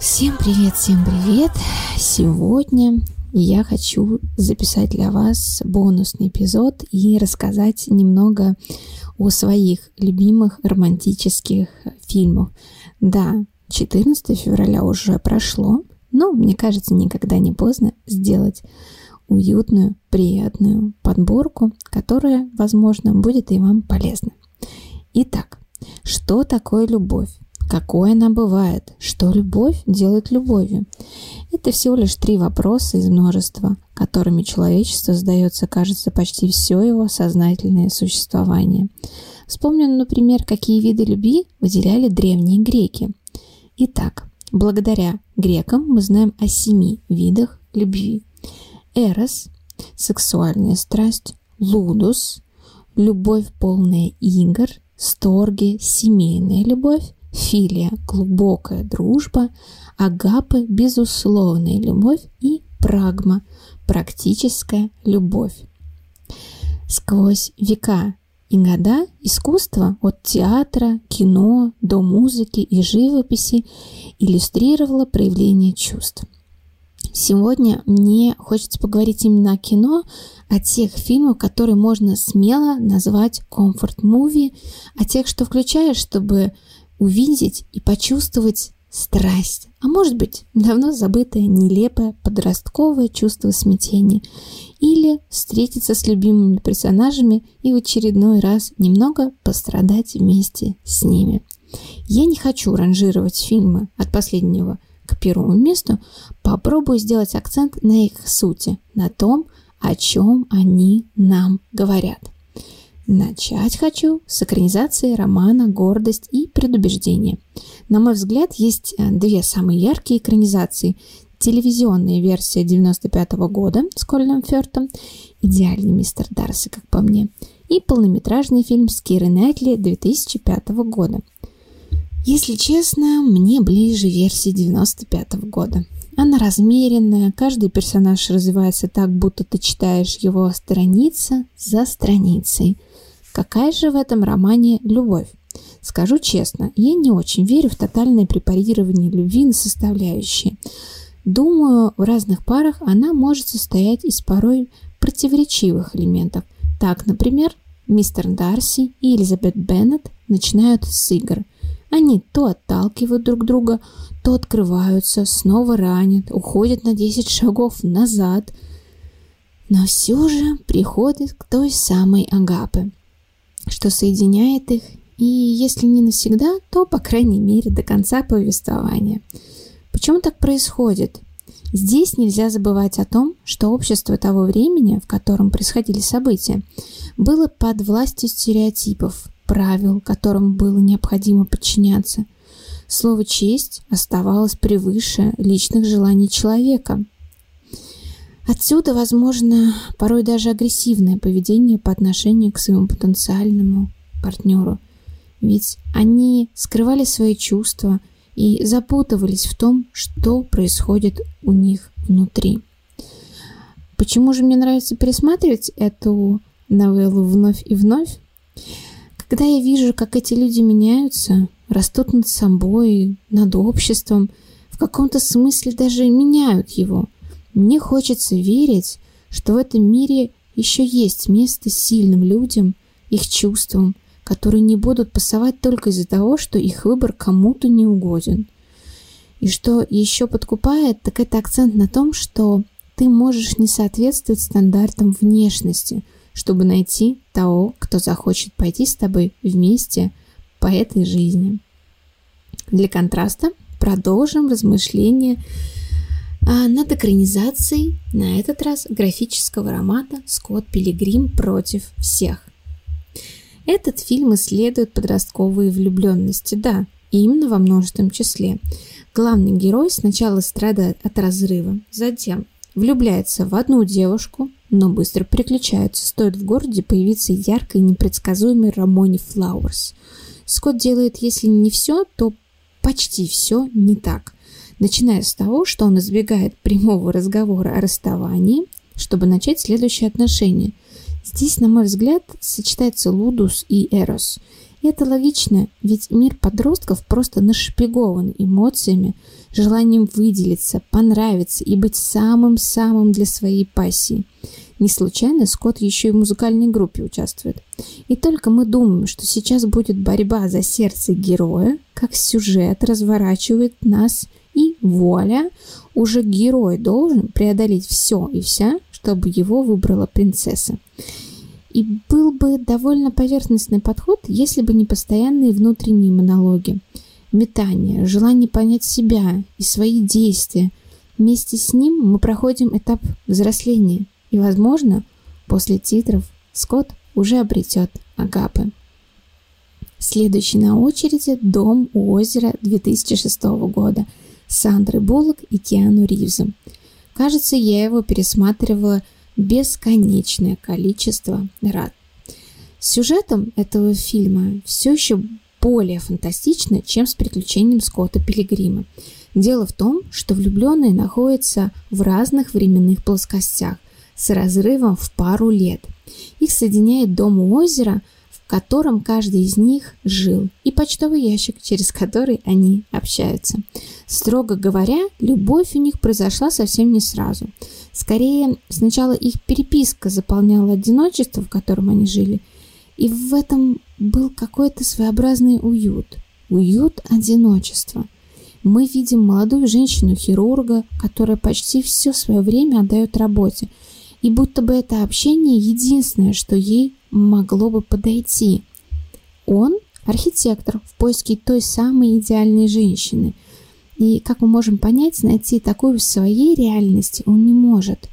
Всем привет, всем привет! Сегодня я хочу записать для вас бонусный эпизод и рассказать немного о своих любимых романтических фильмах. Да, 14 февраля уже прошло, но мне кажется, никогда не поздно сделать уютную, приятную подборку, которая, возможно, будет и вам полезна. Итак, что такое любовь? Какой она бывает? Что любовь делает любовью? Это всего лишь три вопроса из множества, которыми человечество задается, кажется, почти все его сознательное существование. Вспомним, например, какие виды любви выделяли древние греки. Итак, благодаря грекам мы знаем о семи видах любви. Эрос – сексуальная страсть, лудус – любовь полная игр, сторги – семейная любовь, филия – глубокая дружба, агапы – безусловная любовь и прагма – практическая любовь. Сквозь века и года искусство от театра, кино до музыки и живописи иллюстрировало проявление чувств. Сегодня мне хочется поговорить именно о кино, о тех фильмах, которые можно смело назвать комфорт-муви, о тех, что включаешь, чтобы увидеть и почувствовать страсть, а может быть давно забытое нелепое подростковое чувство смятения или встретиться с любимыми персонажами и в очередной раз немного пострадать вместе с ними. Я не хочу ранжировать фильмы от последнего к первому месту, попробую сделать акцент на их сути, на том, о чем они нам говорят. Начать хочу с экранизации романа «Гордость и предубеждение». На мой взгляд, есть э, две самые яркие экранизации. Телевизионная версия 95 -го года с Колином Фёртом «Идеальный мистер Дарси», как по мне, и полнометражный фильм с Кирой Найтли 2005 года. Если честно, мне ближе версия 95 -го года. Она размеренная, каждый персонаж развивается так, будто ты читаешь его страница за страницей – Какая же в этом романе любовь? Скажу честно, я не очень верю в тотальное препарирование любви на составляющие. Думаю, в разных парах она может состоять из порой противоречивых элементов. Так, например, мистер Дарси и Элизабет Беннет начинают с игр. Они то отталкивают друг друга, то открываются, снова ранят, уходят на 10 шагов назад. Но все же приходят к той самой Агапе что соединяет их, и если не навсегда, то, по крайней мере, до конца повествования. Почему так происходит? Здесь нельзя забывать о том, что общество того времени, в котором происходили события, было под властью стереотипов, правил, которым было необходимо подчиняться. Слово «честь» оставалось превыше личных желаний человека – Отсюда, возможно, порой даже агрессивное поведение по отношению к своему потенциальному партнеру. Ведь они скрывали свои чувства и запутывались в том, что происходит у них внутри. Почему же мне нравится пересматривать эту новеллу вновь и вновь? Когда я вижу, как эти люди меняются, растут над собой, над обществом, в каком-то смысле даже меняют его – мне хочется верить, что в этом мире еще есть место сильным людям, их чувствам, которые не будут пасовать только из-за того, что их выбор кому-то не угоден. И что еще подкупает, так это акцент на том, что ты можешь не соответствовать стандартам внешности, чтобы найти того, кто захочет пойти с тобой вместе по этой жизни. Для контраста продолжим размышления а над экранизацией, на этот раз графического романа «Скотт Пилигрим против всех». Этот фильм исследует подростковые влюбленности, да, и именно во множественном числе. Главный герой сначала страдает от разрыва, затем влюбляется в одну девушку, но быстро переключается, стоит в городе появиться яркой и непредсказуемой Рамоне Флауэрс. Скотт делает, если не все, то почти все не так начиная с того, что он избегает прямого разговора о расставании, чтобы начать следующие отношения. Здесь, на мой взгляд, сочетается лудус и эрос. И это логично, ведь мир подростков просто нашпигован эмоциями, желанием выделиться, понравиться и быть самым-самым для своей пассии. Не случайно Скотт еще и в музыкальной группе участвует. И только мы думаем, что сейчас будет борьба за сердце героя, как сюжет разворачивает нас, и вуаля, уже герой должен преодолеть все и вся, чтобы его выбрала принцесса. И был бы довольно поверхностный подход, если бы не постоянные внутренние монологи. Метание, желание понять себя и свои действия. Вместе с ним мы проходим этап взросления. И, возможно, после титров Скотт уже обретет Агапы. Следующий на очереди «Дом у озера» 2006 года Сандры Буллок и Киану Ривзом. Кажется, я его пересматривала бесконечное количество раз. Сюжетом этого фильма все еще более фантастично, чем с приключением Скотта Пилигрима. Дело в том, что влюбленные находятся в разных временных плоскостях с разрывом в пару лет. Их соединяет дом у озера, в котором каждый из них жил, и почтовый ящик, через который они общаются. Строго говоря, любовь у них произошла совсем не сразу. Скорее, сначала их переписка заполняла одиночество, в котором они жили, и в этом был какой-то своеобразный уют. Уют одиночества. Мы видим молодую женщину-хирурга, которая почти все свое время отдает работе, и будто бы это общение единственное, что ей могло бы подойти. Он – архитектор в поиске той самой идеальной женщины – и, как мы можем понять, найти такую в своей реальности он не может.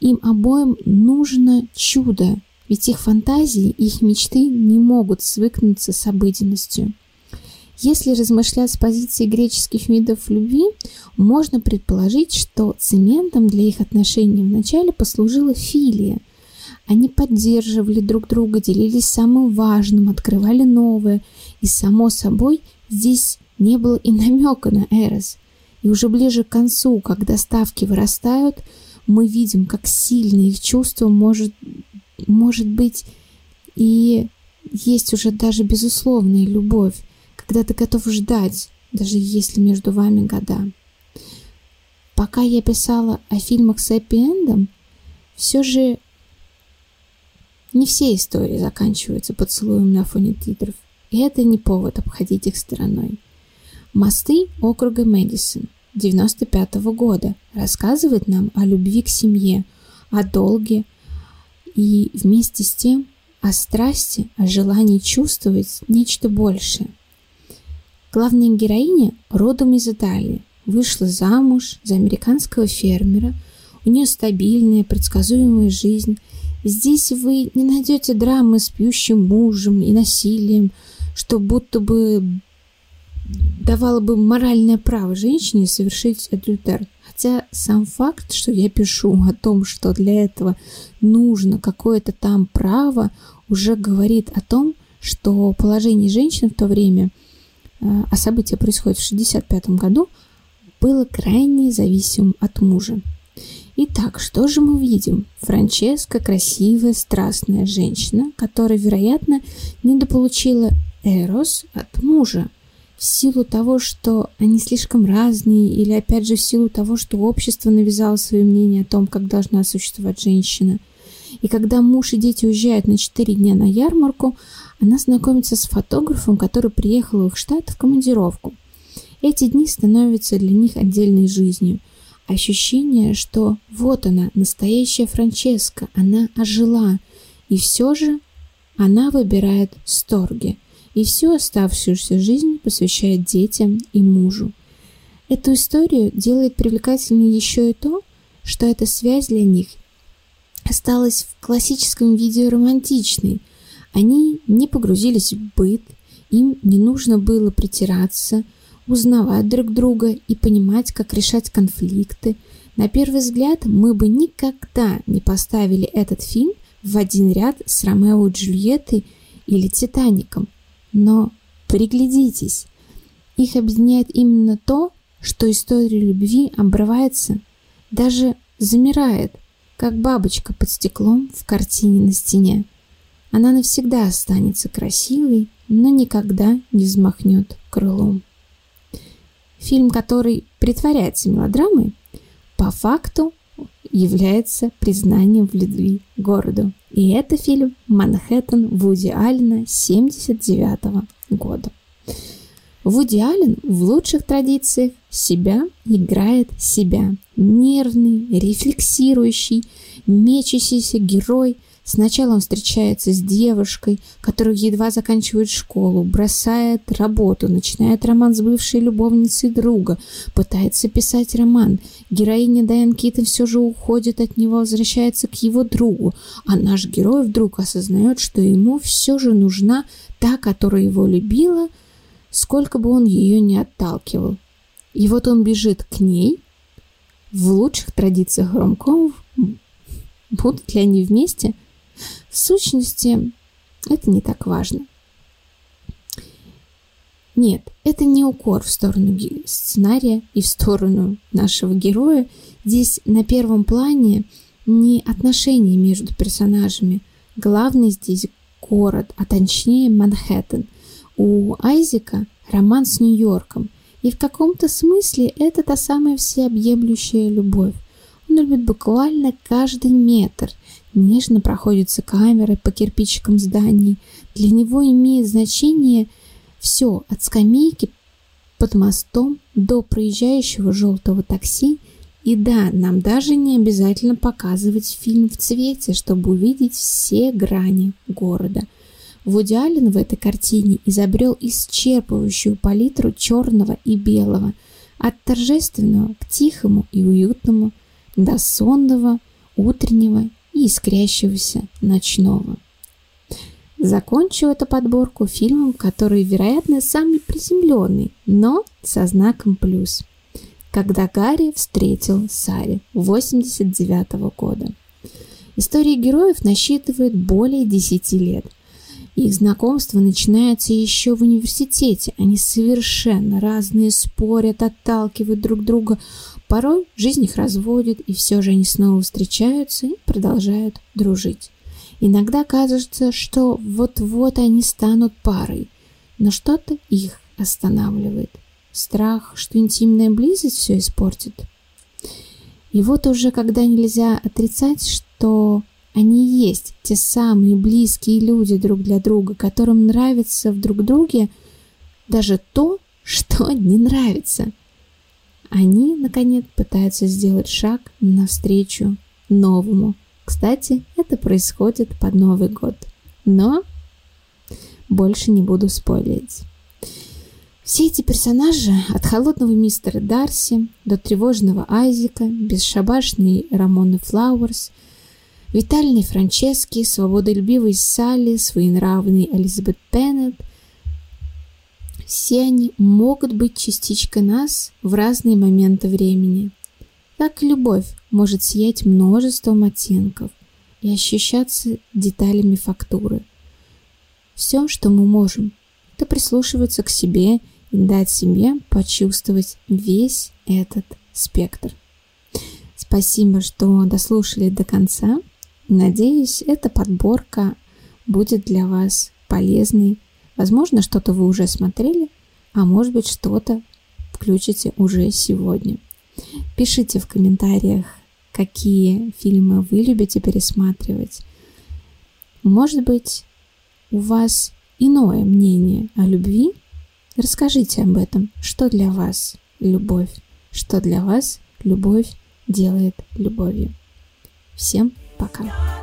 Им обоим нужно чудо, ведь их фантазии, их мечты не могут свыкнуться с обыденностью. Если размышлять с позиции греческих видов любви, можно предположить, что цементом для их отношений вначале послужила филия. Они поддерживали друг друга, делились самым важным, открывали новое, и, само собой, здесь не было и намека на Эрос. И уже ближе к концу, когда ставки вырастают, мы видим, как сильно их чувство может, может быть и есть уже даже безусловная любовь, когда ты готов ждать, даже если между вами года. Пока я писала о фильмах с хэппи-эндом, все же не все истории заканчиваются поцелуем на фоне титров, и это не повод обходить их стороной. Мосты округа Мэдисон 95 -го года рассказывает нам о любви к семье, о долге и вместе с тем о страсти, о желании чувствовать нечто большее. Главная героиня родом из Италии, вышла замуж за американского фермера, у нее стабильная, предсказуемая жизнь. Здесь вы не найдете драмы с пьющим мужем и насилием, что будто бы давало бы моральное право женщине совершить адюльтер. Хотя сам факт, что я пишу о том, что для этого нужно какое-то там право, уже говорит о том, что положение женщин в то время, а события происходят в 65 году, было крайне зависимым от мужа. Итак, что же мы видим? Франческа – красивая, страстная женщина, которая, вероятно, недополучила Эрос от мужа – в силу того, что они слишком разные, или опять же в силу того, что общество навязало свое мнение о том, как должна существовать женщина. И когда муж и дети уезжают на 4 дня на ярмарку, она знакомится с фотографом, который приехал в их штат в командировку. Эти дни становятся для них отдельной жизнью. Ощущение, что вот она, настоящая Франческа, она ожила, и все же она выбирает Сторги – и всю оставшуюся жизнь посвящает детям и мужу. Эту историю делает привлекательной еще и то, что эта связь для них осталась в классическом виде романтичной. Они не погрузились в быт, им не нужно было притираться, узнавать друг друга и понимать, как решать конфликты. На первый взгляд мы бы никогда не поставили этот фильм в один ряд с Ромео и Джульеттой или Титаником – но приглядитесь, их объединяет именно то, что история любви обрывается, даже замирает, как бабочка под стеклом в картине на стене. Она навсегда останется красивой, но никогда не взмахнет крылом. Фильм, который притворяется мелодрамой, по факту является признанием в любви городу. И это фильм «Манхэттен» Вуди Аллена 79 года. Вуди Аллен в лучших традициях себя играет себя. Нервный, рефлексирующий, мечащийся герой – Сначала он встречается с девушкой, которая едва заканчивает школу, бросает работу, начинает роман с бывшей любовницей друга, пытается писать роман. Героиня Дайан Китон все же уходит от него, возвращается к его другу, а наш герой вдруг осознает, что ему все же нужна та, которая его любила, сколько бы он ее не отталкивал. И вот он бежит к ней, в лучших традициях ромкомов, будут ли они вместе – в сущности, это не так важно. Нет, это не укор в сторону сценария и в сторону нашего героя. Здесь на первом плане не отношения между персонажами. Главный здесь город, а точнее Манхэттен. У Айзека роман с Нью-Йорком. И в каком-то смысле это та самая всеобъемлющая любовь. Он любит буквально каждый метр, нежно проходится камерой по кирпичикам зданий. Для него имеет значение все от скамейки под мостом до проезжающего желтого такси. И да, нам даже не обязательно показывать фильм в цвете, чтобы увидеть все грани города. Вуди Аллен в этой картине изобрел исчерпывающую палитру черного и белого, от торжественного к тихому и уютному, до сонного, утреннего и искрящегося ночного. Закончу эту подборку фильмом, который, вероятно, самый приземленный, но со знаком плюс. Когда Гарри встретил Сари 89 -го года. История героев насчитывает более 10 лет. Их знакомство начинается еще в университете. Они совершенно разные, спорят, отталкивают друг друга, Порой жизнь их разводит, и все же они снова встречаются и продолжают дружить. Иногда кажется, что вот-вот они станут парой, но что-то их останавливает. Страх, что интимная близость все испортит. И вот уже когда нельзя отрицать, что они есть те самые близкие люди друг для друга, которым нравится в друг друге даже то, что не нравится – они, наконец, пытаются сделать шаг навстречу новому. Кстати, это происходит под Новый год. Но больше не буду спойлерить. Все эти персонажи, от холодного мистера Дарси до тревожного Айзека, бесшабашной Рамоны Флауэрс, витальной Франчески, свободолюбивой Салли, своенравной Элизабет Пеннет – все они могут быть частичкой нас в разные моменты времени. Так любовь может сиять множеством оттенков и ощущаться деталями фактуры. Все, что мы можем, это прислушиваться к себе и дать себе почувствовать весь этот спектр. Спасибо, что дослушали до конца. Надеюсь, эта подборка будет для вас полезной Возможно, что-то вы уже смотрели, а может быть что-то включите уже сегодня. Пишите в комментариях, какие фильмы вы любите пересматривать. Может быть, у вас иное мнение о любви? Расскажите об этом. Что для вас любовь? Что для вас любовь делает любовью? Всем пока!